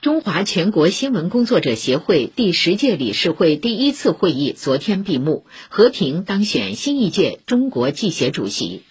中华全国新闻工作者协会第十届理事会第一次会议昨天闭幕，和平当选新一届中国记协主席。